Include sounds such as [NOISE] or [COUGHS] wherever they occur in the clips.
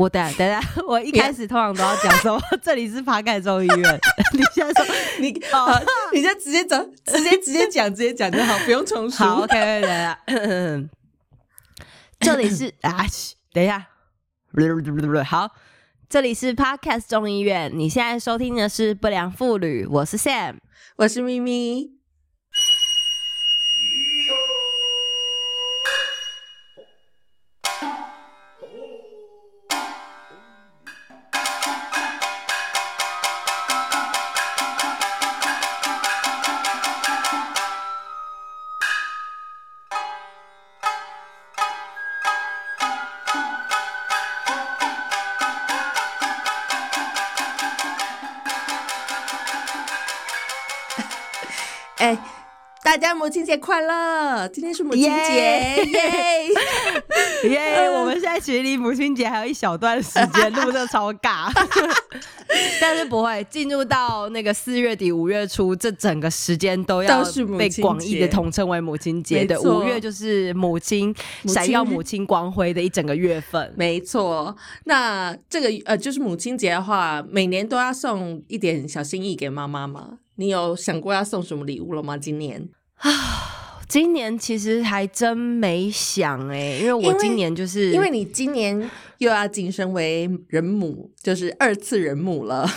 我等下等下，我一开始通常都要讲说 [LAUGHS] 这里是爬盖州医院。[LAUGHS] [LAUGHS] 你现在说你哦，你就直接讲，直接直接讲，直接讲就好，不用重述。好，OK，等下，这里是 [COUGHS] 啊，等一下，好，这里是 Podcast 中医院。你现在收听的是不良妇女，我是 Sam，我是咪咪。大家母亲节快乐！今天是母亲节，耶耶！[LAUGHS] 我们现在距离母亲节还有一小段时间，录的超尬。[LAUGHS] 但是不会进入到那个四月底五月初，这整个时间都要被广义的统称为母亲节。对，五月就是母亲闪耀母亲光辉的一整个月份。没错，那这个呃，就是母亲节的话，每年都要送一点小心意给妈妈吗？你有想过要送什么礼物了吗？今年啊，[SIGHS] 今年其实还真没想哎，因为我今年就是因为你今年又要晋升为人母，就是二次人母了。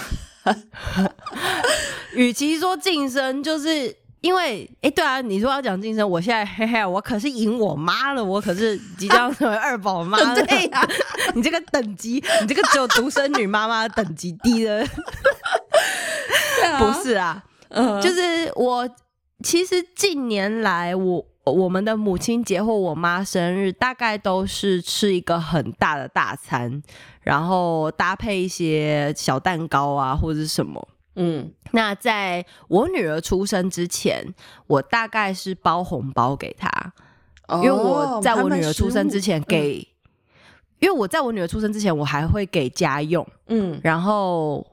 [LAUGHS] 与其说晋升，就是因为哎，对啊，你说要讲晋升，我现在嘿嘿，我可是赢我妈了，我可是即将成为二宝妈了。[LAUGHS] 对呀，[LAUGHS] 你这个等级，你这个只有独生女妈妈等级低的，不是啊。就是我，其实近年来，我我们的母亲节或我妈生日，大概都是吃一个很大的大餐，然后搭配一些小蛋糕啊，或者是什么。嗯，那在我女儿出生之前，我大概是包红包给她，因为我在我女儿出生之前给，因为我在我女儿出生之前，我还会给家用。嗯，然后。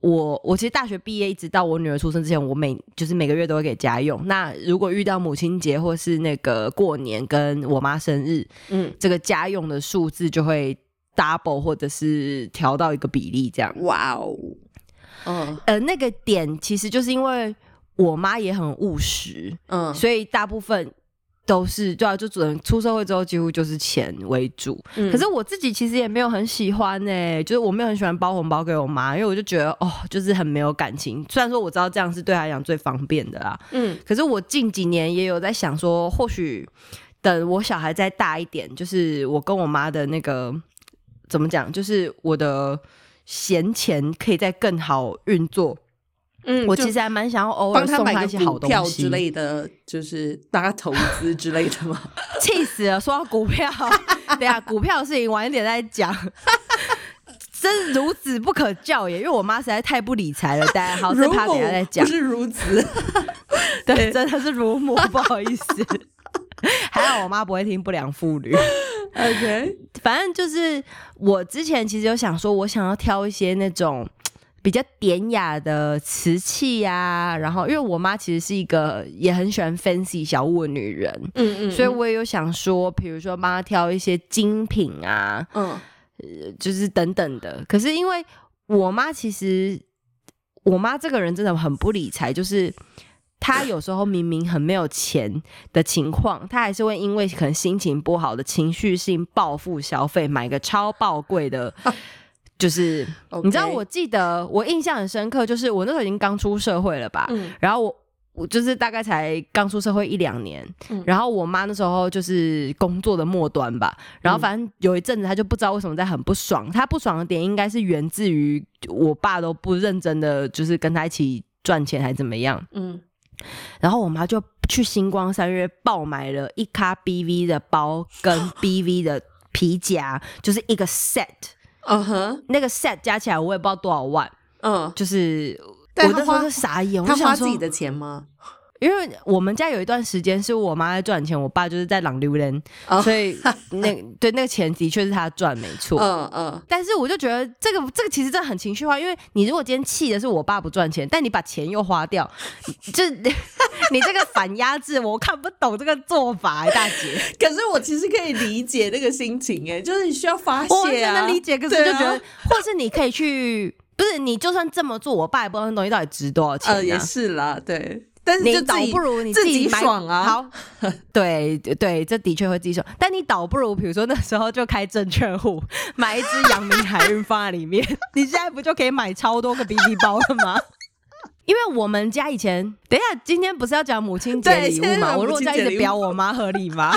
我我其实大学毕业一直到我女儿出生之前，我每就是每个月都会给家用。那如果遇到母亲节或是那个过年跟我妈生日，嗯，这个家用的数字就会 double 或者是调到一个比例这样。哇哦，嗯呃，那个点其实就是因为我妈也很务实，嗯，所以大部分。都是对啊，就只能出社会之后几乎就是钱为主。可是我自己其实也没有很喜欢呢，就是我没有很喜欢包红包给我妈，因为我就觉得哦，就是很没有感情。虽然说我知道这样是对她来讲最方便的啦，嗯，可是我近几年也有在想说，或许等我小孩再大一点，就是我跟我妈的那个怎么讲，就是我的闲钱可以再更好运作。嗯，我其实还蛮想要偶尔送他一些好东西之类的，就是大家投资之类的嘛。[LAUGHS] 气死了！说到股票，[LAUGHS] 对啊，股票的事情晚一点再讲。[LAUGHS] 真孺子不可教也，因为我妈实在太不理财了。大家好，再趴等下再讲。不是孺子，对，真的是乳母，不好意思。还好我妈不会听不良妇女。OK，反正就是我之前其实有想说，我想要挑一些那种。比较典雅的瓷器呀，然后因为我妈其实是一个也很喜欢 fancy 小物的女人，嗯嗯，所以我也有想说，比如说帮她挑一些精品啊，嗯，就是等等的。可是因为我妈其实，我妈这个人真的很不理财，就是她有时候明明很没有钱的情况，她还是会因为可能心情不好的情绪性报复消费，买个超爆贵的。就是你知道，我记得我印象很深刻，就是我那时候已经刚出社会了吧，嗯，然后我我就是大概才刚出社会一两年，嗯，然后我妈那时候就是工作的末端吧，然后反正有一阵子她就不知道为什么在很不爽，她不爽的点应该是源自于我爸都不认真的就是跟她一起赚钱还怎么样，嗯，然后我妈就去星光三月爆买了一卡 BV 的包跟 BV 的皮夹，就是一个 set。嗯哼，那个 set 加起来我也不知道多少万，嗯，就是我那时候是傻眼，他花自己的钱吗？因为我们家有一段时间是我妈在赚钱，我爸就是在浪榴莲，所以 [LAUGHS] 那对那个钱的确是他赚，没错。嗯嗯。但是我就觉得这个这个其实真的很情绪化，因为你如果今天气的是我爸不赚钱，但你把钱又花掉，这 [LAUGHS] [LAUGHS] 你这个反压制，我看不懂这个做法，大姐。可是我其实可以理解那个心情，哎，就是你需要发泄啊。我能理解，可是就觉得，或是你可以去，不是你就算这么做，我爸也不知道那东西到底值多少钱。呃，也是啦，对。但是你倒不如你自己爽啊！好，[LAUGHS] 对对，这的确会自己爽。但你倒不如，比如说那时候就开证券户，买一支阳明海运放在里面，[LAUGHS] 你现在不就可以买超多个 BB 包了吗？[LAUGHS] 因为我们家以前，等一下，今天不是要讲母亲节礼物吗？我如果再一直表我妈合理吗？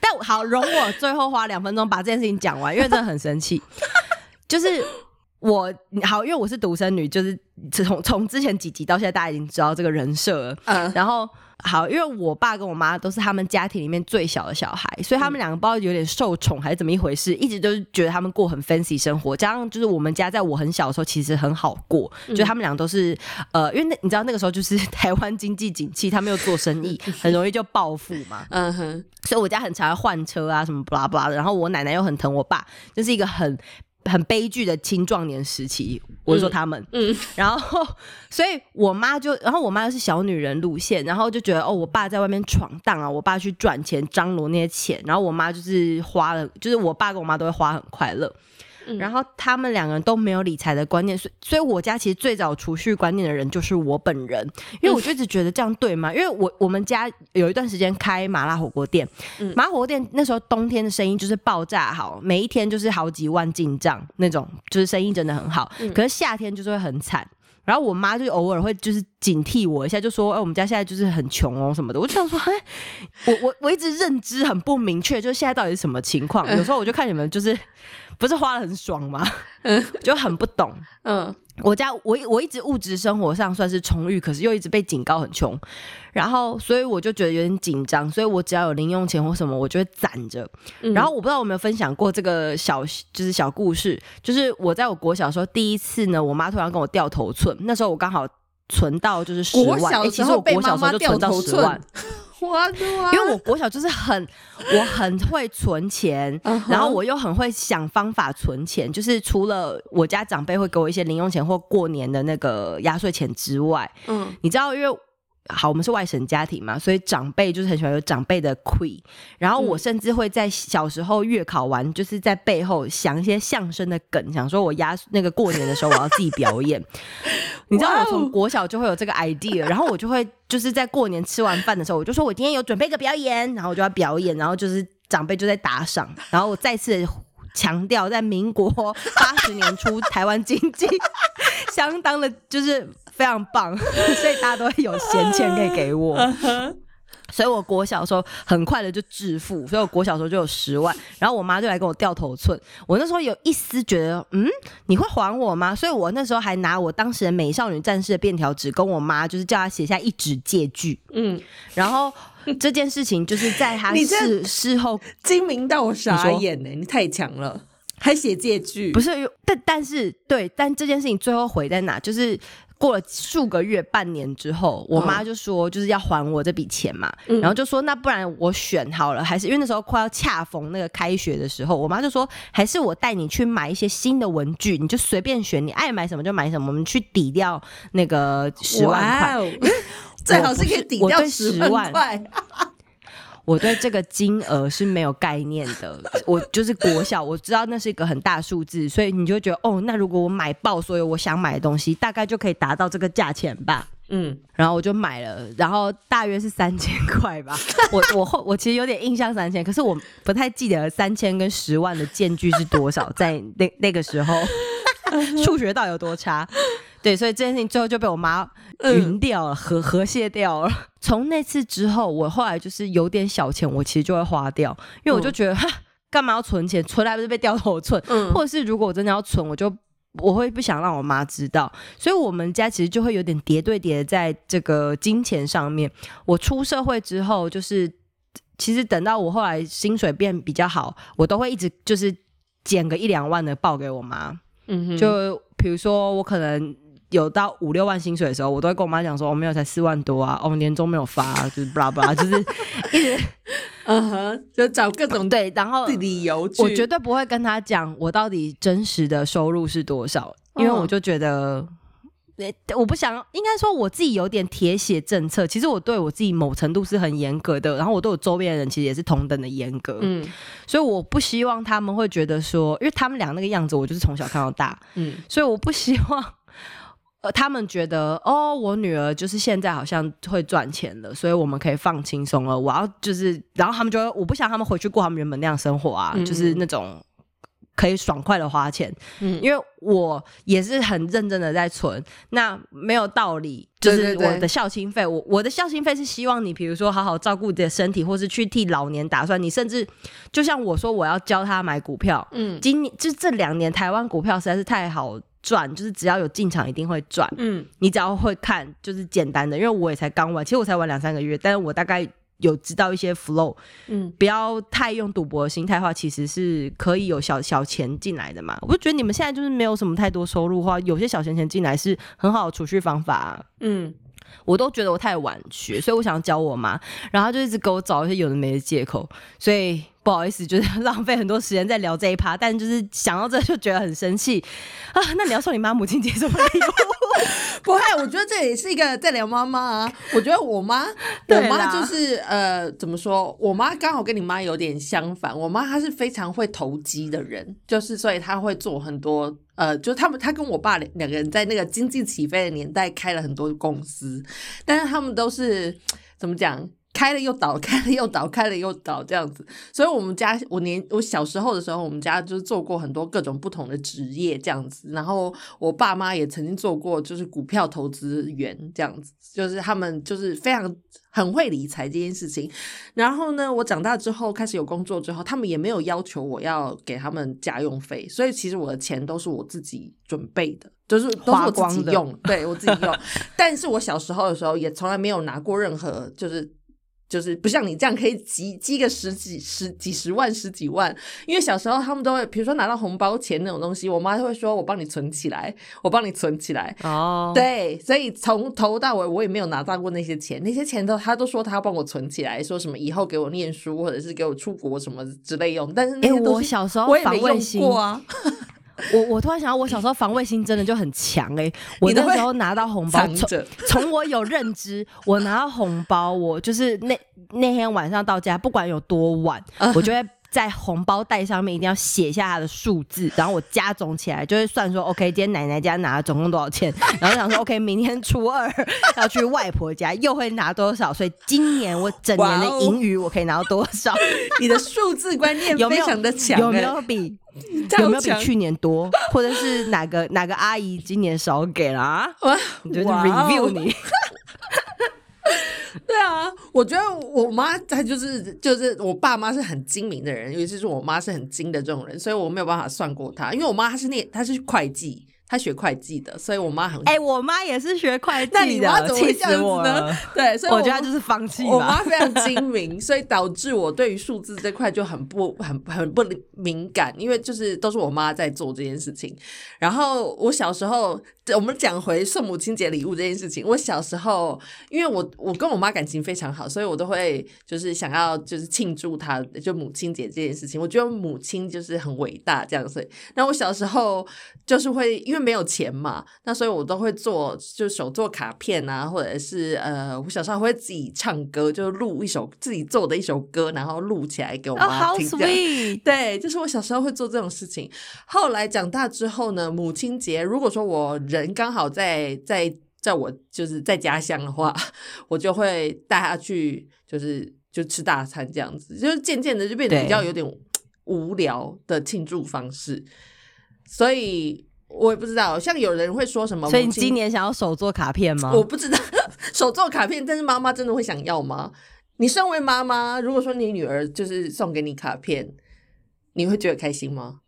但好，容我最后花两分钟把这件事情讲完，因为真的很生气，就是。我好，因为我是独生女，就是从从之前几集到现在，大家已经知道这个人设了。嗯，然后好，因为我爸跟我妈都是他们家庭里面最小的小孩，所以他们两个不知道有点受宠还是怎么一回事，一直都是觉得他们过很 fancy 生活。加上就是我们家在我很小的时候其实很好过，就他们俩都是呃，因为那你知道那个时候就是 [LAUGHS] 台湾经济景气，他们又做生意，[LAUGHS] 很容易就暴富嘛。嗯哼，所以我家很常换车啊什么巴拉巴拉的。然后我奶奶又很疼我爸，就是一个很。很悲剧的青壮年时期，我是说他们，嗯，[LAUGHS] 然后，所以我妈就，然后我妈又是小女人路线，然后就觉得哦，我爸在外面闯荡啊，我爸去赚钱张罗那些钱，然后我妈就是花了，就是我爸跟我妈都会花很快乐。然后他们两个人都没有理财的观念，所以所以我家其实最早储蓄观念的人就是我本人，因为我就一直觉得这样对吗？因为我我们家有一段时间开麻辣火锅店，麻辣火锅店那时候冬天的生意就是爆炸好，每一天就是好几万进账那种，就是生意真的很好。可是夏天就是会很惨。然后我妈就偶尔会就是警惕我一下，就说：“哎，我们家现在就是很穷哦什么的。”我就想说：“哎，我我我一直认知很不明确，就是现在到底是什么情况？有时候我就看你们就是。”不是花的很爽吗？嗯，就很不懂。嗯，我家我我一直物质生活上算是充裕，可是又一直被警告很穷，然后所以我就觉得有点紧张，所以我只要有零用钱或什么，我就会攒着。然后我不知道有没有分享过这个小就是小故事，就是我在我国小时候第一次呢，我妈突然跟我掉头寸，那时候我刚好存到就是十万，其实我国小时候就存到十万。我 [LAUGHS] 因为我国小就是很，我很会存钱，然后我又很会想方法存钱，就是除了我家长辈会给我一些零用钱或过年的那个压岁钱之外，嗯，你知道因为。好，我们是外省家庭嘛，所以长辈就是很喜欢有长辈的 que。然后我甚至会在小时候月考完，就是在背后想一些相声的梗，想说我压那个过年的时候我要自己表演。[LAUGHS] 你知道我从国小就会有这个 idea，然后我就会就是在过年吃完饭的时候，我就说我今天有准备一个表演，然后我就要表演，然后就是长辈就在打赏，然后我再次强调，在民国八十年初台湾经济 [LAUGHS] 相当的，就是。非常棒，[LAUGHS] 所以大家都会有闲钱可以给我，[LAUGHS] 所以我国小时候很快的就致富，所以我国小时候就有十万，然后我妈就来跟我掉头寸，我那时候有一丝觉得，嗯，你会还我吗？所以我那时候还拿我当时的美少女战士的便条纸跟我妈，就是叫她写下一纸借据，嗯，然后这件事情就是在她 [LAUGHS] 事事后精明到我傻眼呢，你太强了，还写借据，不是，但但是对，但这件事情最后毁在哪？就是。过了数个月、半年之后，我妈就说就是要还我这笔钱嘛，然后就说那不然我选好了，还是因为那时候快要恰逢那个开学的时候，我妈就说还是我带你去买一些新的文具，你就随便选，你爱买什么就买什么，我们去抵掉那个十万块，最好是可以抵掉十万。块。我对这个金额是没有概念的，[LAUGHS] 我就是国小，我知道那是一个很大数字，所以你就觉得哦，那如果我买爆所有我想买的东西，大概就可以达到这个价钱吧。嗯，然后我就买了，然后大约是三千块吧。[LAUGHS] 我我后我其实有点印象三千，可是我不太记得三千跟十万的间距是多少，在那那个时候 [LAUGHS] 数学到底有多差。对，所以这件事情最后就被我妈匀掉了，和和谐掉了。[LAUGHS] 从那次之后，我后来就是有点小钱，我其实就会花掉，因为我就觉得，[LAUGHS] 哈，干嘛要存钱？存来不是被掉头寸？嗯，或者是如果我真的要存，我就我会不想让我妈知道。所以，我们家其实就会有点叠对叠，在这个金钱上面。我出社会之后，就是其实等到我后来薪水变比较好，我都会一直就是减个一两万的报给我妈。嗯哼，就比如说我可能。有到五六万薪水的时候，我都会跟我妈讲说，我没有才四万多啊，哦，年终没有发，就是巴拉巴拉，就是 [LAUGHS] 一直，嗯哼，就找各种对，然后理由，我绝对不会跟他讲我到底真实的收入是多少，因为我就觉得。我不想，应该说我自己有点铁血政策。其实我对我自己某程度是很严格的，然后我对我周边的人其实也是同等的严格。嗯，所以我不希望他们会觉得说，因为他们俩那个样子，我就是从小看到大。嗯，所以我不希望，呃，他们觉得哦，我女儿就是现在好像会赚钱了，所以我们可以放轻松了。我要就是，然后他们就我不想他们回去过他们原本那样生活啊，就是那种。可以爽快的花钱，嗯，因为我也是很认真的在存，那没有道理，就是我的孝心费，我我的孝心费是希望你，比如说好好照顾自己的身体，或是去替老年打算，你甚至就像我说，我要教他买股票，嗯，今年就这两年台湾股票实在是太好赚，就是只要有进场一定会赚，嗯，你只要会看就是简单的，因为我也才刚玩，其实我才玩两三个月，但是我大概。有知道一些 flow，嗯，不要太用赌博的心态的话，其实是可以有小小钱进来的嘛。我就觉得你们现在就是没有什么太多收入的话，有些小钱钱进来是很好的储蓄方法。嗯，我都觉得我太晚学，所以我想要教我妈，然后就一直给我找一些有的没的借口，所以。不好意思，[LAUGHS] 就是浪费很多时间在聊这一趴，但就是想到这就觉得很生气啊！那你要送你妈母亲节什么礼物？[LAUGHS] 不会，我觉得这也是一个在聊妈妈啊。我觉得我妈，[LAUGHS] 我妈就是呃，怎么说？我妈刚好跟你妈有点相反。我妈她是非常会投机的人，就是所以她会做很多呃，就他们她跟我爸两两个人在那个经济起飞的年代开了很多公司，但是他们都是怎么讲？开了又倒，开了又倒，开了又倒，这样子。所以，我们家我年我小时候的时候，我们家就是做过很多各种不同的职业，这样子。然后，我爸妈也曾经做过，就是股票投资员这样子。就是他们就是非常很会理财这件事情。然后呢，我长大之后开始有工作之后，他们也没有要求我要给他们家用费，所以其实我的钱都是我自己准备的，就是都是我自己用，[LAUGHS] 对我自己用。但是我小时候的时候也从来没有拿过任何就是。就是不像你这样可以积积个十几十几十万十几万，因为小时候他们都会，比如说拿到红包钱那种东西，我妈会说：“我帮你存起来，我帮你存起来。”哦，对，所以从头到尾我也没有拿到过那些钱，那些钱都他都说他要帮我存起来，说什么以后给我念书或者是给我出国什么之类用。但是我小时候我也没用过啊。[LAUGHS] 我我突然想到，我小时候防卫心真的就很强哎！我那时候拿到红包，从从我有认知，我拿到红包，我就是那那天晚上到家，不管有多晚，我就会在红包袋上面一定要写下它的数字，然后我加总起来，就会算说，[LAUGHS] OK，今天奶奶家拿了总共多少钱，[LAUGHS] 然后想说，OK，明天初二要去外婆家又会拿多少，所以今年我整年的盈余我可以拿到多少？[LAUGHS] 你的数字观念非常的强，有没有比？有没有比去年多，或者是哪个哪个阿姨今年少给了啊？我就是 review 你。对啊，我觉得我妈她就是就是我爸妈是很精明的人，尤其是我妈是很精的这种人，所以我没有办法算过她，因为我妈她是那她是会计。他学会计的，所以我妈很哎，我妈也是学会计的，那你妈怎么会这样子呢？[LAUGHS] 对，所以我觉得就是放弃。我妈非常精明，所以导致我对于数字这块就很不很很不敏感，因为就是都是我妈在做这件事情。然后我小时候。我们讲回送母亲节礼物这件事情，我小时候，因为我我跟我妈感情非常好，所以我都会就是想要就是庆祝她就母亲节这件事情。我觉得母亲就是很伟大这样，所以那我小时候就是会因为没有钱嘛，那所以我都会做就手做卡片啊，或者是呃，我小时候会自己唱歌，就录一首自己做的一首歌，然后录起来给我妈听。[LAUGHS] 对，就是我小时候会做这种事情。后来长大之后呢，母亲节如果说我。人刚好在在在我就是在家乡的话，[LAUGHS] 我就会带他去，就是就吃大餐这样子，就是渐渐的就变得比较有点无聊的庆祝方式。所以我也不知道，像有人会说什么，所以你今年想要手做卡片吗？我不知道手做卡片，但是妈妈真的会想要吗？你身为妈妈，如果说你女儿就是送给你卡片，你会觉得开心吗？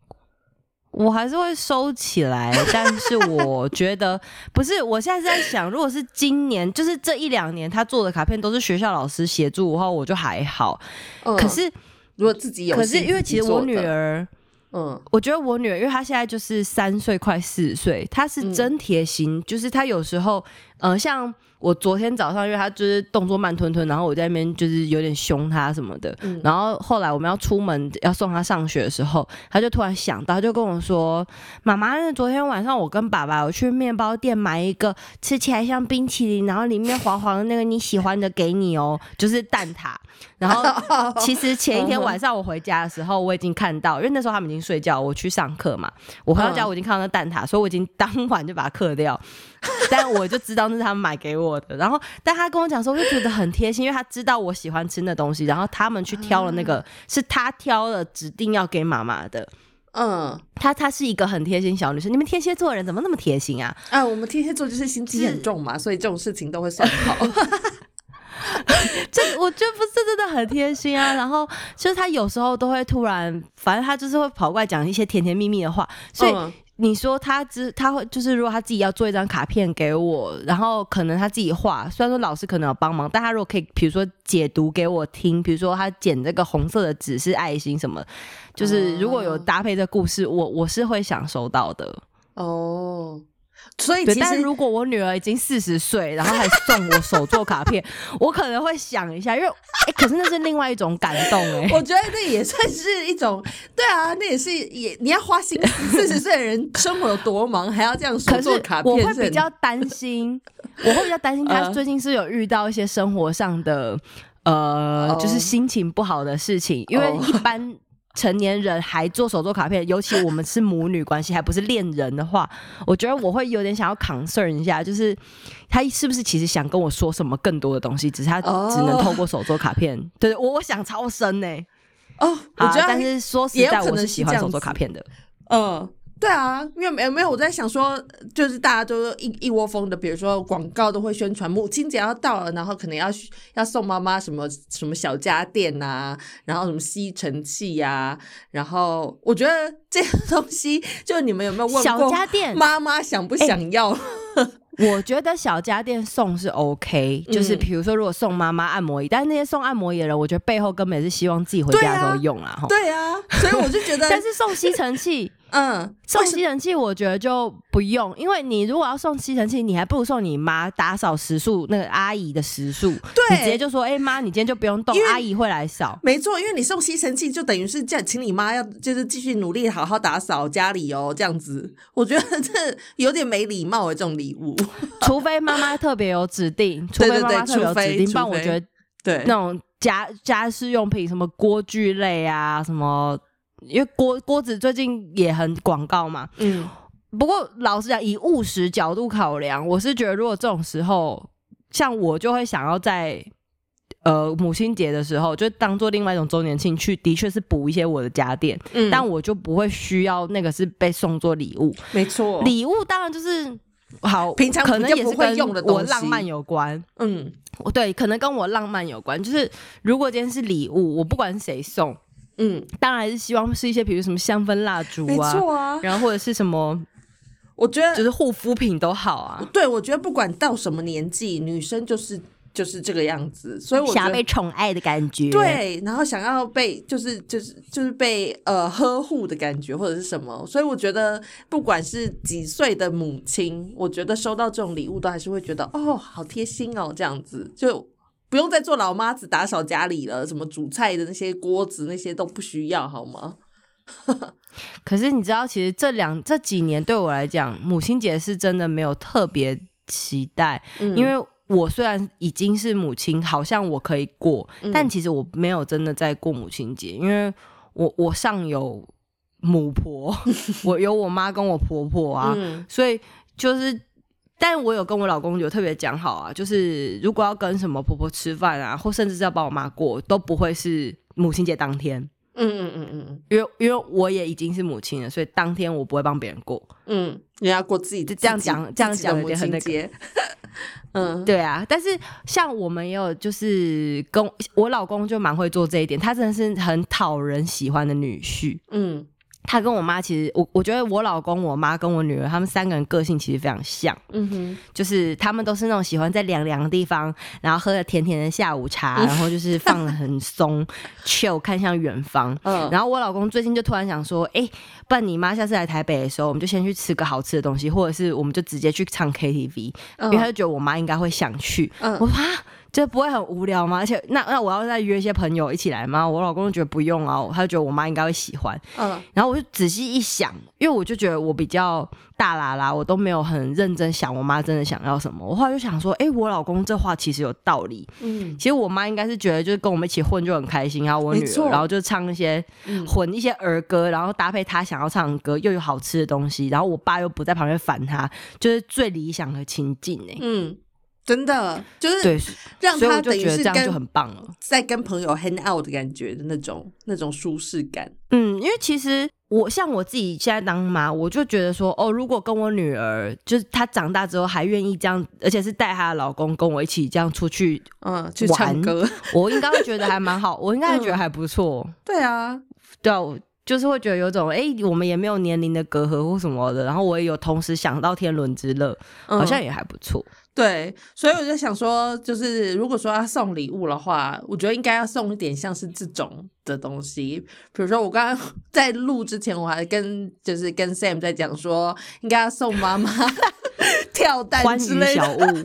我还是会收起来，但是我觉得不是。我现在是在想，如果是今年，就是这一两年他做的卡片都是学校老师协助的话，我就还好。可是如果自己有，可是因为其实我女儿，嗯，我觉得我女儿，因为她现在就是三岁快四岁，她是真贴心，就是她有时候，呃，像。我昨天早上，因为她就是动作慢吞吞，然后我在那边就是有点凶她什么的。然后后来我们要出门要送她上学的时候，她就突然想到，就跟我说：“妈妈，那昨天晚上我跟爸爸我去面包店买一个吃起来像冰淇淋，然后里面黄黄的那个你喜欢的给你哦，就是蛋挞。”然后其实前一天晚上我回家的时候，我已经看到，因为那时候他们已经睡觉，我去上课嘛。我回到家我已经看到那蛋挞，所以我已经当晚就把它刻掉。但我就知道那是他们买给我的。然后，但他跟我讲说，我就觉得很贴心，因为他知道我喜欢吃那东西。然后他们去挑了那个，是他挑了，指定要给妈妈的。嗯，她她是一个很贴心小女生。你们天蝎座的人怎么那么贴心啊？啊，我们天蝎座就是心机很重嘛，所以这种事情都会算好。[LAUGHS] [LAUGHS] 这我觉得不是真的很贴心啊，然后就是他有时候都会突然，反正他就是会跑过来讲一些甜甜蜜蜜的话，所以你说他只他会就是如果他自己要做一张卡片给我，然后可能他自己画，虽然说老师可能有帮忙，但他如果可以，比如说解读给我听，比如说他剪这个红色的纸是爱心什么，就是如果有搭配这故事，我我是会想收到的哦。所以，但是如果我女儿已经四十岁，然后还送我手作卡片，我可能会想一下，因为，哎，可是那是另外一种感动哎。我觉得那也算是一种，对啊，那也是也你要花心思，四十岁的人生活有多忙，还要这样手作卡片，我会比较担心，我会比较担心他最近是有遇到一些生活上的，呃，就是心情不好的事情，因为一般。成年人还做手作卡片，尤其我们是母女关系，还不是恋人的话，[LAUGHS] 我觉得我会有点想要 concern 一下，就是他是不是其实想跟我说什么更多的东西，只是他只能透过手作卡片。对我，我想超深呢。哦，我觉得，但是说实在，我是喜欢手作卡片的。嗯。对啊，因为没有没有，我在想说，就是大家都一一窝蜂的，比如说广告都会宣传母亲节要到了，然后可能要要送妈妈什么什么小家电呐，然后什么吸尘器呀，然后我觉得这个东西，就你们有没有问过小家电妈妈想不想要？我觉得小家电送是 OK，就是比如说如果送妈妈按摩椅，但是那些送按摩椅的人，我觉得背后根本是希望自己回家的时候用啊。对啊，所以我就觉得，[LAUGHS] 但是送吸尘器。嗯，送吸尘器我觉得就不用，因为你如果要送吸尘器，你还不如送你妈打扫时数那个阿姨的时数，对，你直接就说，哎妈，你今天就不用动，阿姨会来扫。没错，因为你送吸尘器就等于是叫请你妈要就是继续努力好好打扫家里哦，这样子，我觉得这有点没礼貌的这种礼物。[LAUGHS] 除非妈妈特别有指定，除非妈妈特别有指定，不然我觉得对那种家家事用品，什么锅具类啊，什么。因为锅锅子最近也很广告嘛，嗯，不过老实讲，以务实角度考量，我是觉得如果这种时候，像我就会想要在呃母亲节的时候，就当做另外一种周年庆去，的确是补一些我的家电，嗯，但我就不会需要那个是被送做礼物，没错，礼物当然就是好，平常可能也是跟我浪漫有关，嗯，对，可能跟我浪漫有关，就是如果今天是礼物，我不管是谁送。嗯，当然是希望是一些，比如什么香氛蜡烛啊，没错啊，然后或者是什么，我觉得就是护肤品都好啊。对，我觉得不管到什么年纪，女生就是就是这个样子，所以我想要被宠爱的感觉，对，然后想要被就是就是就是被呃呵护的感觉或者是什么，所以我觉得不管是几岁的母亲，我觉得收到这种礼物都还是会觉得哦，好贴心哦，这样子就。不用再做老妈子打扫家里了，什么煮菜的那些锅子那些都不需要，好吗？可是你知道，其实这两这几年对我来讲，母亲节是真的没有特别期待，因为我虽然已经是母亲，好像我可以过，但其实我没有真的在过母亲节，因为我我上有母婆，[LAUGHS] 我有我妈跟我婆婆啊，所以就是。但我有跟我老公有特别讲好啊，就是如果要跟什么婆婆吃饭啊，或甚至是要帮我妈过，都不会是母亲节当天。嗯嗯嗯嗯嗯，因为因为我也已经是母亲了，所以当天我不会帮别人过。嗯，你要过自己这样讲，这样讲有点很那个。[LAUGHS] 嗯，对啊。但是像我们也有，就是跟我老公就蛮会做这一点，他真的是很讨人喜欢的女婿。嗯。他跟我妈其实，我我觉得我老公、我妈跟我女儿，他们三个人个性其实非常像。嗯哼，就是他们都是那种喜欢在凉凉的地方，然后喝着甜甜的下午茶，然后就是放的很松，[LAUGHS] chill，看向远方。嗯，然后我老公最近就突然想说，哎，不然你妈下次来台北的时候，我们就先去吃个好吃的东西，或者是我们就直接去唱 KTV，因为他就觉得我妈应该会想去。嗯，我说啊。这不会很无聊吗？而且那那我要再约一些朋友一起来吗？我老公就觉得不用啊，他就觉得我妈应该会喜欢。嗯，然后我就仔细一想，因为我就觉得我比较大啦啦，我都没有很认真想我妈真的想要什么。我后来就想说，哎，我老公这话其实有道理。嗯，其实我妈应该是觉得就是跟我们一起混就很开心，然后我女儿，然后就唱一些混一些儿歌，然后搭配她想要唱的歌，又有好吃的东西，然后我爸又不在旁边烦她，就是最理想的情境呢。嗯。真的就是让他等于是这样就很棒了，在跟朋友 hang out 的感觉的那种那种舒适感。嗯，因为其实我像我自己现在当妈，我就觉得说，哦，如果跟我女儿，就是她长大之后还愿意这样，而且是带她的老公跟我一起这样出去，嗯，去唱歌，我应该会觉得还蛮好，我应该会觉得还不错。对啊，对啊，就是会觉得有种，哎，我们也没有年龄的隔阂或什么的，然后我也有同时想到天伦之乐，好像也还不错。对，所以我就想说，就是如果说要送礼物的话，我觉得应该要送一点像是这种的东西。比如说，我刚刚 [LAUGHS] 在录之前，我还跟就是跟 Sam 在讲说，应该要送妈妈 [LAUGHS] 跳蛋之类的。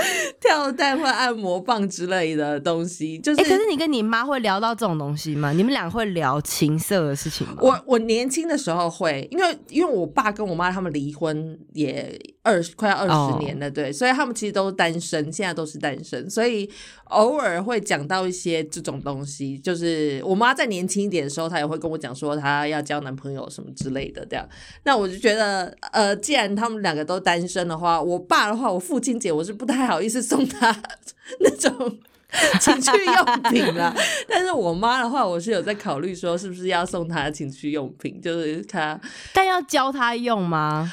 [LAUGHS] 跳蛋或按摩棒之类的东西，就是。可是你跟你妈会聊到这种东西吗？你们俩会聊情色的事情吗？我我年轻的时候会，因为因为我爸跟我妈他们离婚也二十快要二十年了，对，所以他们其实都是单身，现在都是单身，所以偶尔会讲到一些这种东西。就是我妈在年轻一点的时候，她也会跟我讲说她要交男朋友什么之类的，这样。那我就觉得，呃，既然他们两个都单身的话，我爸的话，我父亲节我是不太好意思。送他 [LAUGHS] 那种 [LAUGHS] 情趣用品啦。但是我妈的话，我是有在考虑说，是不是要送她情趣用品，就是她，但要教她用吗？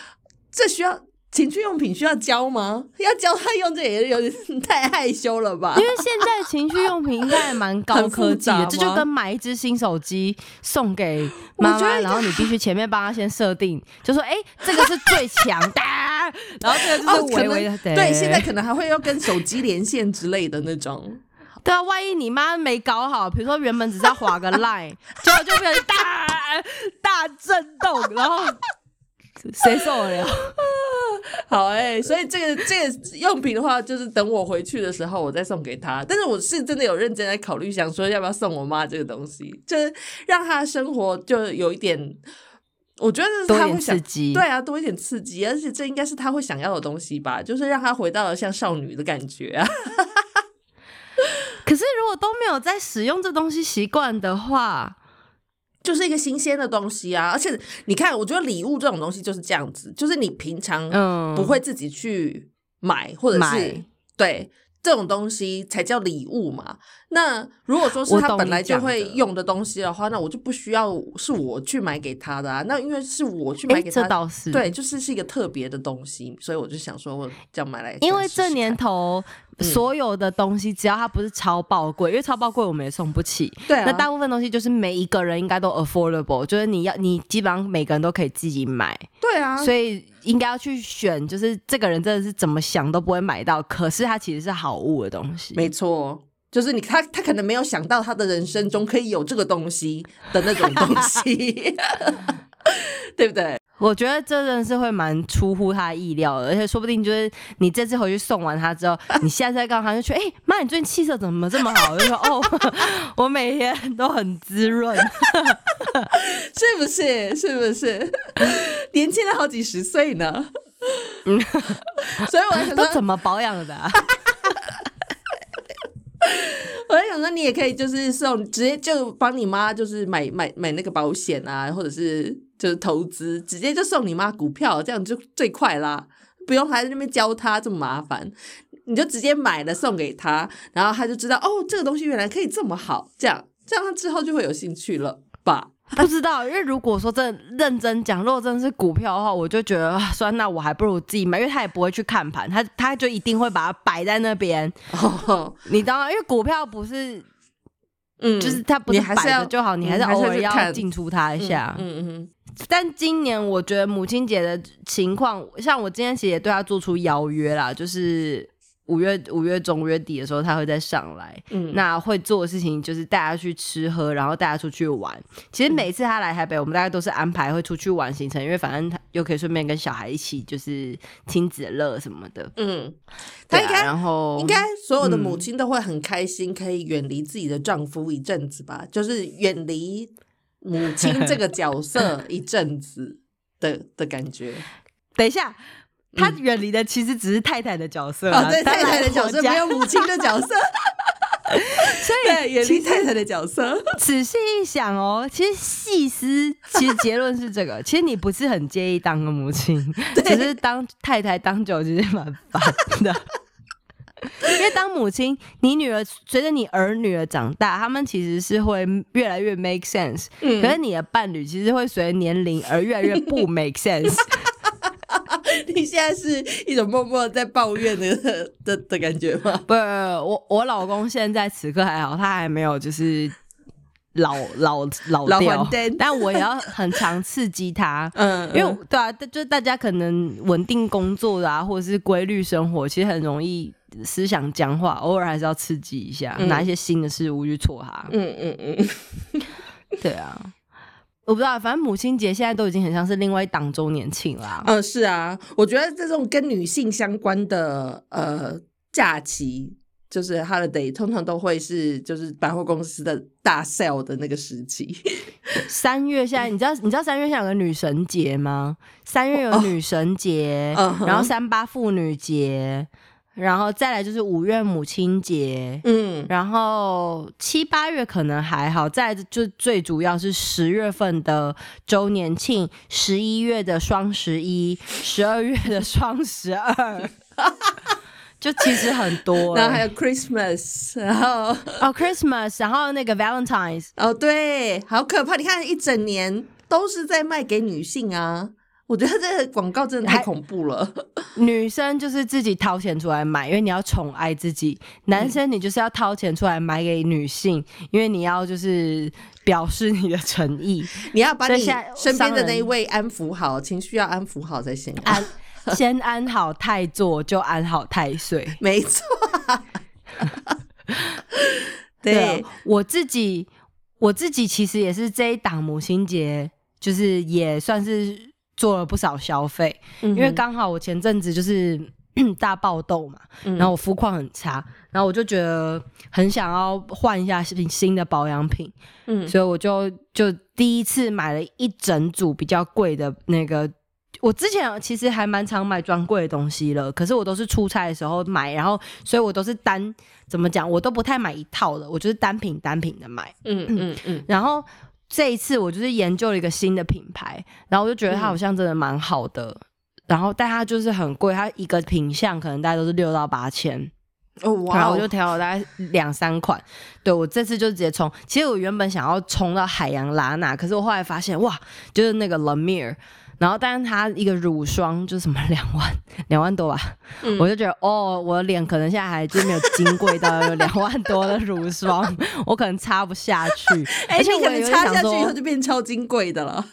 这需要。情趣用品需要教吗？要教他用这也有点太害羞了吧？因为现在情趣用品应该也蛮高科技的，这就跟买一只新手机送给妈妈，然后你必须前面帮他先设定，就说哎，这个是最强的，然后这个就是微微的。对，现在可能还会要跟手机连线之类的那种。对啊，万一你妈没搞好，比如说原本只是要划个 line，[LAUGHS] 结果就变成大大震动，然后。谁受得了？[LAUGHS] 好哎，所以这个这个用品的话，就是等我回去的时候，我再送给他。但是我是真的有认真在考虑，想说要不要送我妈这个东西，就是让她生活就有一点，我觉得多一点刺激。对啊，多一点刺激，而且这应该是她会想要的东西吧，就是让她回到了像少女的感觉啊。[LAUGHS] 可是如果都没有在使用这东西习惯的话。就是一个新鲜的东西啊，而且你看，我觉得礼物这种东西就是这样子，就是你平常不会自己去买，或者是对。这种东西才叫礼物嘛？那如果说是他本来就会用的东西的话，那我就不需要是我去买给他的啊。那因为是我去买给他，这倒是对，就是是一个特别的东西，所以我就想说，我这样买来。因为这年头所有的东西，只要它不是超爆贵，因为超爆贵我们也送不起。对，那大部分东西就是每一个人应该都 affordable，就是你要你基本上每个人都可以自己买。对啊，所以。应该要去选，就是这个人真的是怎么想都不会买到，可是他其实是好物的东西。没错，就是你他他可能没有想到他的人生中可以有这个东西的那种东西，[LAUGHS] 对不对？我觉得这真的是会蛮出乎他意料的，而且说不定就是你这次回去送完他之后，你下次再告诉他，就说：“ [LAUGHS] 哎妈，你最近气色怎么这么好？”就说：“ [LAUGHS] 哦，我每天都很滋润，是不是？是不是？年轻了好几十岁呢？嗯，所以我想说，怎么保养的？[LAUGHS] 我在想说，你也可以就是送，直接就帮你妈就是买买买那个保险啊，或者是。就是投资，直接就送你妈股票，这样就最快啦，不用还在那边教他这么麻烦，你就直接买了送给他，然后他就知道哦，这个东西原来可以这么好，这样这样他之后就会有兴趣了吧？[LAUGHS] 不知道，因为如果说真认真讲，如果真的是股票的话，我就觉得算那我还不如自己买，因为他也不会去看盘，他他就一定会把它摆在那边，[LAUGHS] 你知道吗？因为股票不是。嗯，就是它不是摆着就好，你还是偶尔要进出它一下。嗯嗯，但今年我觉得母亲节的情况，像我今天其实也对他做出邀约啦，就是五月五月中五月底的时候他会再上来，嗯，那会做的事情就是带他去吃喝，然后带他出去玩。其实每次他来台北，我们大概都是安排会出去玩行程，因为反正他又可以顺便跟小孩一起就是亲子乐什么的，嗯，他应该然后应该所有的母亲都会很开心，可以远离自己的丈夫一阵子吧，就是远离。母亲这个角色 [LAUGHS] 一阵子的的感觉，等一下，他远离的其实只是太太的角色啊，对太太的角色没有母亲的角色，[LAUGHS] 所以远离太太的角色。仔细一想哦，其实细思，其实结论是这个，[LAUGHS] 其实你不是很介意当个母亲，只是当太太当久其实蛮烦的。[LAUGHS] 因为当母亲，你女儿随着你儿女的长大，他们其实是会越来越 make sense。嗯，可是你的伴侣其实会随着年龄而越来越不 make sense。你现在是一种默默在抱怨的的的感觉吗？不，我我老公现在此刻还好，他还没有就是老老老掉，但我也要很常刺激他。[LAUGHS] 嗯，因为对啊，就大家可能稳定工作啊，或者是规律生活，其实很容易。思想僵化，偶尔还是要刺激一下，拿一些新的事物去戳他。嗯嗯嗯，[LAUGHS] 对啊，我不知道，反正母亲节现在都已经很像是另外一档周年庆啦。嗯，是啊，我觉得这种跟女性相关的呃假期，就是 holiday，通常都会是就是百货公司的大 sale 的那个时期。[LAUGHS] 三月现在，你知道你知道三月现在有个女神节吗？三月有女神节，然后三八妇女节。然后再来就是五月母亲节，嗯，然后七八月可能还好，再就最主要是十月份的周年庆，十一月的双十一，十二月的双十二，[LAUGHS] 就其实很多。[LAUGHS] 然后还有 Christmas，然后哦 Christmas，然后那个 Valentines，哦对，好可怕！你看一整年都是在卖给女性啊。我觉得这个广告真的太恐怖了。女生就是自己掏钱出来买，因为你要宠爱自己；男生你就是要掏钱出来买给女性，因为你要就是表示你的诚意。[LAUGHS] 你要把你身边的那一位安抚好，情绪要安抚好才行。安先安好太座，就安好太岁。[LAUGHS] 没错。[LAUGHS] 对我自己，我自己其实也是这一档母亲节，就是也算是。做了不少消费，因为刚好我前阵子就是 [CLEARS THROAT] 大爆痘嘛，然后我肤况很差，然后我就觉得很想要换一下新新的保养品，嗯，所以我就就第一次买了一整组比较贵的那个。我之前其实还蛮常买专柜的东西了，可是我都是出差的时候买，然后所以我都是单怎么讲，我都不太买一套的，我就是单品单品的买，嗯嗯嗯，然后。这一次我就是研究了一个新的品牌，然后我就觉得它好像真的蛮好的，然后但它就是很贵，它一个品相可能大概都是六到八千，哦，然后我就挑了大概两三款，对我这次就直接冲，其实我原本想要冲到海洋拉娜，可是我后来发现哇，就是那个 La Mer。然后，但是它一个乳霜就什么两万两万多吧，我就觉得哦，我的脸可能现在还就没有金贵到有两万多的乳霜，[LAUGHS] 我可能擦不下去。而且我可能擦下去以后就变超金贵的了。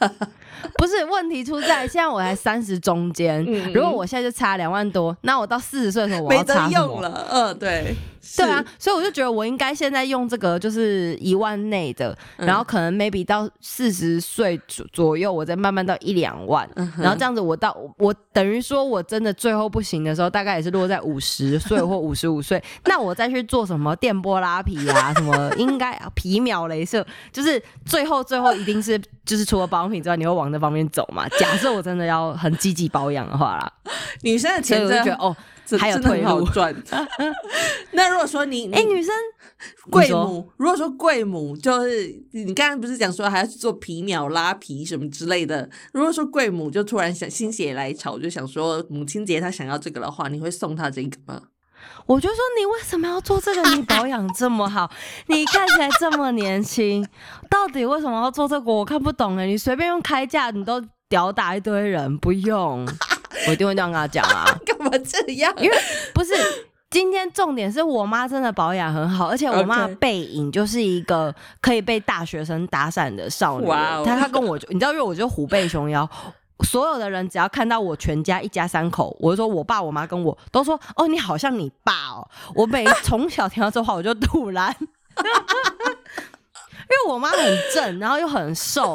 不是问题出在现在我才三十中间，如果我现在就差两万多，那我到四十岁的时候我要擦什么？了，嗯，对。对啊，所以我就觉得我应该现在用这个就是一万内的，然后可能 maybe 到四十岁左左右，我再慢慢到一两万，然后这样子我到我等于说我真的最后不行的时候，大概也是落在五十岁或五十五岁，那我再去做什么电波拉皮啊，什么应该皮秒镭射，就是最后最后一定是就是除了保养品之外，你会往那方面走嘛？[LAUGHS] 假设我真的要很积极保养的话啦，[LAUGHS] 女生的钱真的觉得哦。还有退路赚。[LAUGHS] 那如果说你，哎，女生贵母，如果说贵母，就是你刚刚不是讲说还要去做皮秒拉皮什么之类的？如果说贵母就突然想心血来潮，就想说母亲节她想要这个的话，你会送她这个吗？我就说你为什么要做这个？你保养这么好，[LAUGHS] 你看起来这么年轻，到底为什么要做这个？我看不懂哎，你随便用开价，你都屌打一堆人，不用。[LAUGHS] 我一定会这样跟他讲啊！[LAUGHS] 干嘛这样？因为不是今天重点是我妈真的保养很好，而且我妈背影就是一个可以被大学生打伞的少女。哇！她她跟我，你知道，因为我就虎背熊腰。所有的人只要看到我全家一家三口，我就说我爸我妈跟我都说哦，你好像你爸哦。我每从小听到这话我就突然，[LAUGHS] 因为我妈很正，然后又很瘦。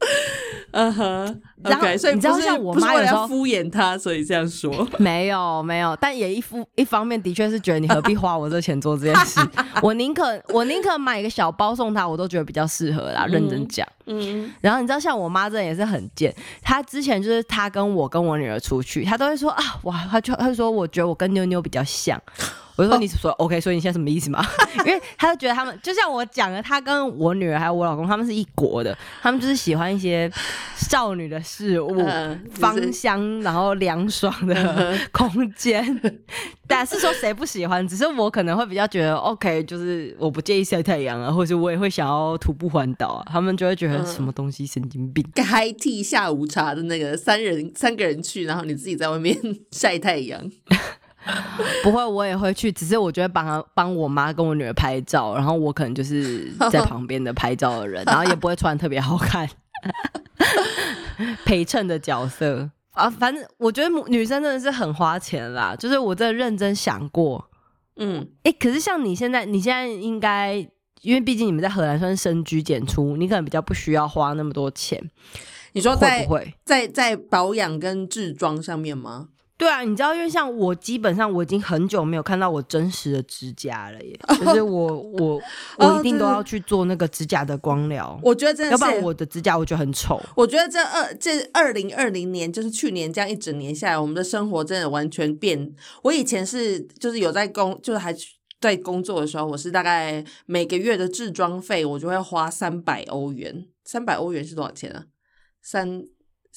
[LAUGHS] 嗯哼，然后所以你知道像我妈有时候敷衍他，所以这样说 [LAUGHS] 没有没有，但也一副一方面的确是觉得你何必花我这钱做这件事，[LAUGHS] 我宁可我宁可买一个小包送他，我都觉得比较适合啦。认真讲，嗯，然后你知道像我妈这也是很贱，她之前就是她跟我跟我女儿出去，她都会说啊哇，她就她说我觉得我跟妞妞比较像。[LAUGHS] 我就说你说 OK，所以你现在什么意思嘛？因为他就觉得他们就像我讲的，他跟我女儿还有我老公，他们是一国的，他们就是喜欢一些少女的事物，芳香然后凉爽的空间。[LAUGHS] 但是说谁不喜欢？只是我可能会比较觉得 OK，就是我不介意晒太阳啊，或者我也会想要徒步环岛啊，他们就会觉得什么东西神经病。开替下午茶的那个三人三个人去，然后你自己在外面 [LAUGHS] 晒太阳。[LAUGHS] 不会，我也会去，只是我觉得帮帮我妈跟我女儿拍照，然后我可能就是在旁边的拍照的人，然后也不会穿特别好看，[LAUGHS] 陪衬的角色啊。反正我觉得女生真的是很花钱啦，就是我真的认真想过，嗯，哎，可是像你现在，你现在应该，因为毕竟你们在荷兰算是深居简出，你可能比较不需要花那么多钱。你说在在在保养跟制装上面吗？对啊，你知道，因为像我基本上我已经很久没有看到我真实的指甲了耶，就是 [LAUGHS] 我我我一定都要去做那个指甲的光疗。我觉得真的，要不然我的指甲我觉得很丑。我觉得这二这二零二零年就是去年这样一整年下来，我们的生活真的完全变。我以前是就是有在工，就是还在工作的时候，我是大概每个月的制装费我就会花三百欧元，三百欧元是多少钱啊？三。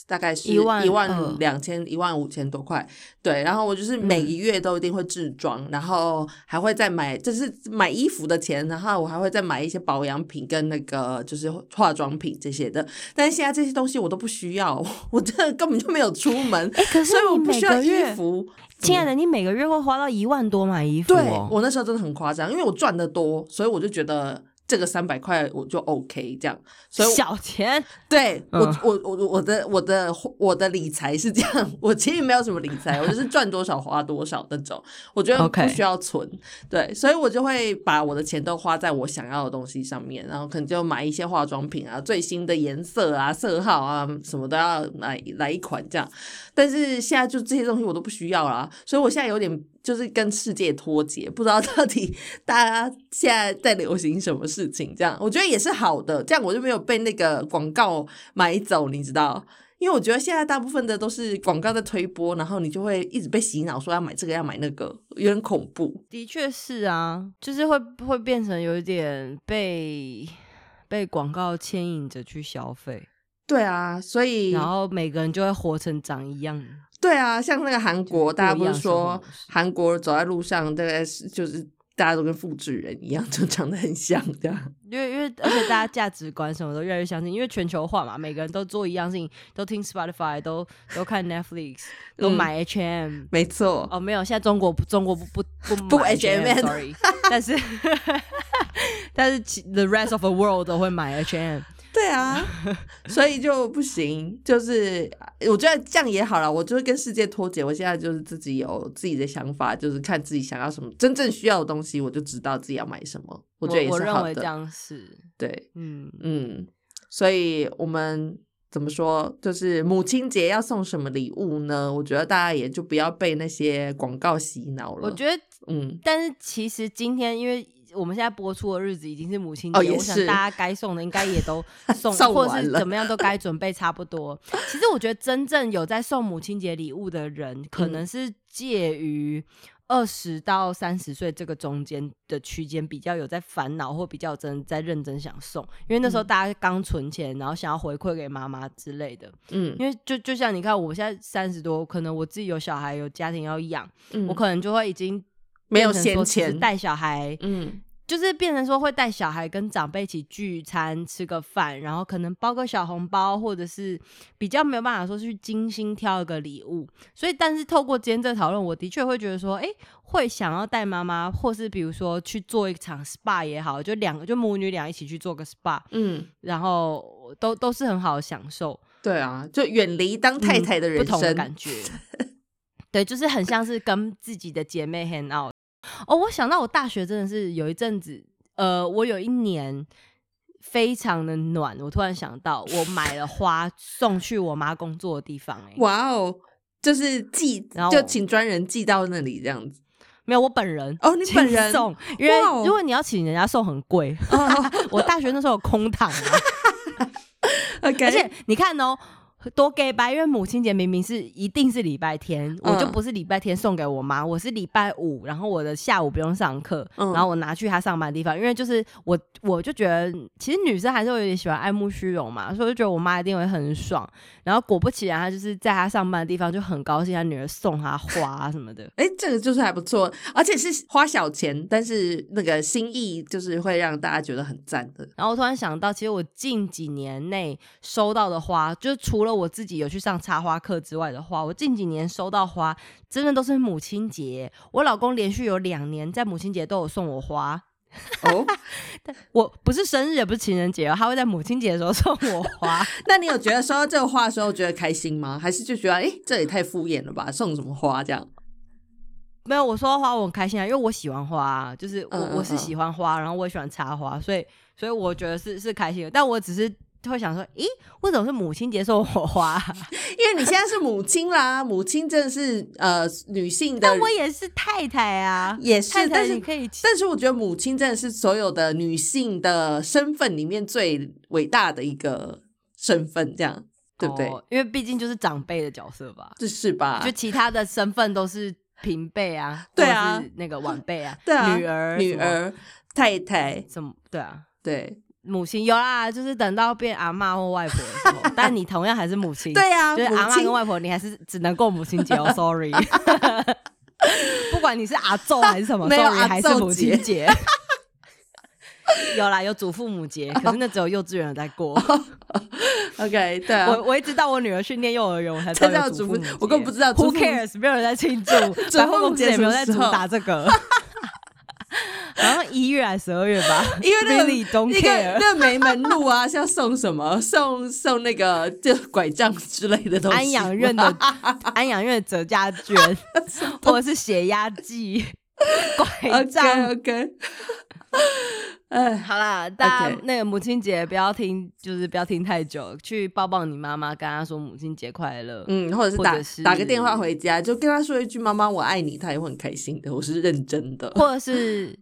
大概是一万两千一万五千多块，对，然后我就是每一月都一定会置装，然后还会再买，就是买衣服的钱，然后我还会再买一些保养品跟那个就是化妆品这些的。但是现在这些东西我都不需要，[LAUGHS] 我真的根本就没有出门，可是我不需要衣服。亲爱的，你每个月会花到一万多买衣服？对我那时候真的很夸张，因为我赚的多，所以我就觉得。这个三百块我就 OK，这样，所以小钱。对我，我，我，我的，我的，我的理财是这样。我其实没有什么理财，我就是赚多少花多少那种。我觉得不需要存，对，所以我就会把我的钱都花在我想要的东西上面，然后可能就买一些化妆品啊，最新的颜色啊、色号啊，什么都要来来一款这样。但是现在就这些东西我都不需要了，所以我现在有点。就是跟世界脱节，不知道到底 [LAUGHS] 大家现在在流行什么事情。这样我觉得也是好的，这样我就没有被那个广告买走，你知道？因为我觉得现在大部分的都是广告在推播，然后你就会一直被洗脑，说要买这个要买那个，有点恐怖。的确是啊，就是会会变成有一点被被广告牵引着去消费。对啊，所以然后每个人就会活成长一样。对啊，像那个韩国，大家不是说韩国走在路上，大概是就是大家都跟复制人一样，就长得很像这样。因为因为而且大家价值观什么都越来越相信，因为全球化嘛，每个人都做一样事情，都听 Spotify，都都看 Netflix，都买 H M。没错。哦，没有，现在中国中国不不不不 H M，sorry。[LAUGHS] 但是 [LAUGHS] 但是 the rest of the world 都会买 H M。对啊，所以就不行。就是我觉得这样也好了，我就是跟世界脱节。我现在就是自己有自己的想法，就是看自己想要什么，真正需要的东西，我就知道自己要买什么。我觉得也是好的。这样是对，嗯嗯。所以我们怎么说，就是母亲节要送什么礼物呢？我觉得大家也就不要被那些广告洗脑了。我觉得，嗯，但是其实今天因为。我们现在播出的日子已经是母亲节，我想大家该送的应该也都 [LAUGHS] 送，或者是怎么样都该准备差不多。其实我觉得真正有在送母亲节礼物的人，可能是介于二十到三十岁这个中间的区间，比较有在烦恼或比较真在认真想送，因为那时候大家刚存钱，然后想要回馈给妈妈之类的。嗯，因为就就像你看，我现在三十多，可能我自己有小孩有家庭要养，我可能就会已经。没有闲钱带小孩，嗯，就是变成说会带小孩跟长辈一起聚餐吃个饭，然后可能包个小红包，或者是比较没有办法说去精心挑一个礼物。所以，但是透过今天这讨论，我的确会觉得说，哎，会想要带妈妈，或是比如说去做一场 SPA 也好，就两个就母女俩一起去做个 SPA，嗯，然后都都是很好的享受。对啊，就远离当太太的人生感觉。[LAUGHS] 对，就是很像是跟自己的姐妹 hang out。哦，我想到我大学真的是有一阵子，呃，我有一年非常的暖。我突然想到，我买了花送去我妈工作的地方。哎，哇哦，就是寄，然后就请专人寄到那里这样子。没有，我本人哦，你本人送，因为如果你要请人家送很贵。我大学那时候有空堂，OK，[LAUGHS] 而且你看哦。多给吧，因为母亲节明明是一定是礼拜天，我就不是礼拜天送给我妈，我是礼拜五，然后我的下午不用上课，然后我拿去她上班的地方，因为就是我我就觉得其实女生还是会有点喜欢爱慕虚荣嘛，所以我就觉得我妈一定会很爽。然后果不其然，她就是在她上班的地方就很高兴，她女儿送她花什么的。[LAUGHS] 哎，这个就是还不错，而且是花小钱，但是那个心意就是会让大家觉得很赞的。然后我突然想到，其实我近几年内收到的花，就除了我自己有去上插花课之外的话，我近几年收到花，真的都是母亲节。我老公连续有两年在母亲节都有送我花。哦，[LAUGHS] 我不是生日，也不是情人节哦，他会在母亲节的时候送我花。[LAUGHS] 那你有觉得收到这个花的时候觉得开心吗？还是就觉得哎，这也太敷衍了吧？送什么花这样？没有，我收到花我很开心啊，因为我喜欢花，就是我我是喜欢花，然后我也喜欢插花，所以所以我觉得是是开心的。但我只是。会想说，咦，为什么是母亲节送火花？[LAUGHS] 因为你现在是母亲啦，母亲真的是呃女性的。但我也是太太啊，也是，但是可以。但是我觉得母亲真的是所有的女性的身份里面最伟大的一个身份，这样对不对？因为毕竟就是长辈的角色吧，这是吧？就其他的身份都是平辈啊，对啊，那个晚辈啊，对啊，女儿、女儿、太太，什么？对啊，对。母亲有啦，就是等到变阿妈或外婆的时候，[LAUGHS] 但你同样还是母亲。对呀，就是阿妈跟外婆，你还是只能过母亲节哦。Sorry，[LAUGHS] 不管你是阿奏还是什么，[LAUGHS] Sorry 还是母亲节。有啦，有祖父母节，可是那只有幼稚园在过。OK，对啊，我我一直到我女儿去念幼儿园，我才知道祖父母。我根本不知道，Who cares？没有人在庆祝，祖父母节也没有在主打这个。好像一月还是十二月吧，[LAUGHS] 因为那个那个那没门路啊，是要送什么？[LAUGHS] 送送那个就拐杖之类的东西。安养院的 [LAUGHS] 安养院的折价券，或者是血压计、拐杖。OK，哎，好啦，大家那个母亲节不要听，就是不要听太久，去抱抱你妈妈，跟她说母亲节快乐。嗯，或者是打打个电话回家，就跟她说一句“妈妈我爱你”，她也会很开心的。我是认真的，或者是。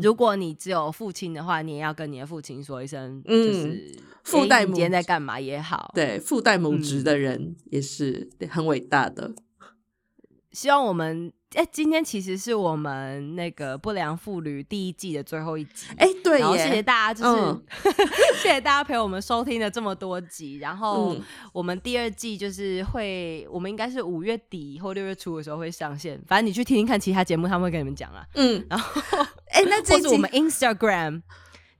如果你只有父亲的话，你也要跟你的父亲说一声，就是父代母今天在干嘛也好。对，父代母职的人也是很伟大的。希望我们。哎，今天其实是我们那个不良妇女第一季的最后一集。哎，对，然后谢谢大家，就是 [LAUGHS] 谢谢大家陪我们收听了这么多集。然后我们第二季就是会，我们应该是五月底或六月初的时候会上线。反正你去听听看其他节目，他们会跟你们讲啊。嗯，然后哎，那这是我们 Instagram。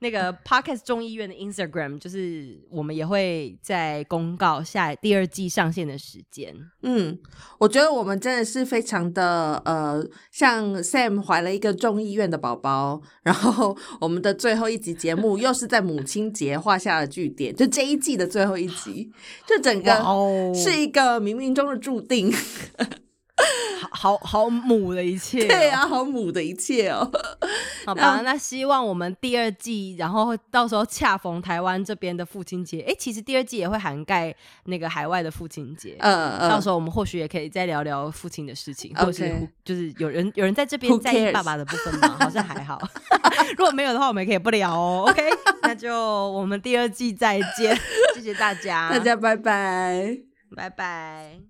那个 Podcast 中医院的 Instagram，就是我们也会在公告下第二季上线的时间。嗯，我觉得我们真的是非常的呃，像 Sam 怀了一个中医院的宝宝，然后我们的最后一集节目 [LAUGHS] 又是在母亲节画下了句点，就这一季的最后一集，就整个是一个冥冥中的注定。好好母的一切，对啊，好母的一切哦。[LAUGHS] 好吧，那希望我们第二季，然后到时候恰逢台湾这边的父亲节，哎，其实第二季也会涵盖那个海外的父亲节。嗯嗯，到时候我们或许也可以再聊聊父亲的事情，或是就是有人有人在这边在意爸爸的部分吗？好像还好。[LAUGHS] 如果没有的话，我们可以不聊哦。OK，[LAUGHS] 那就我们第二季再见，谢谢大家，大家拜拜，拜拜。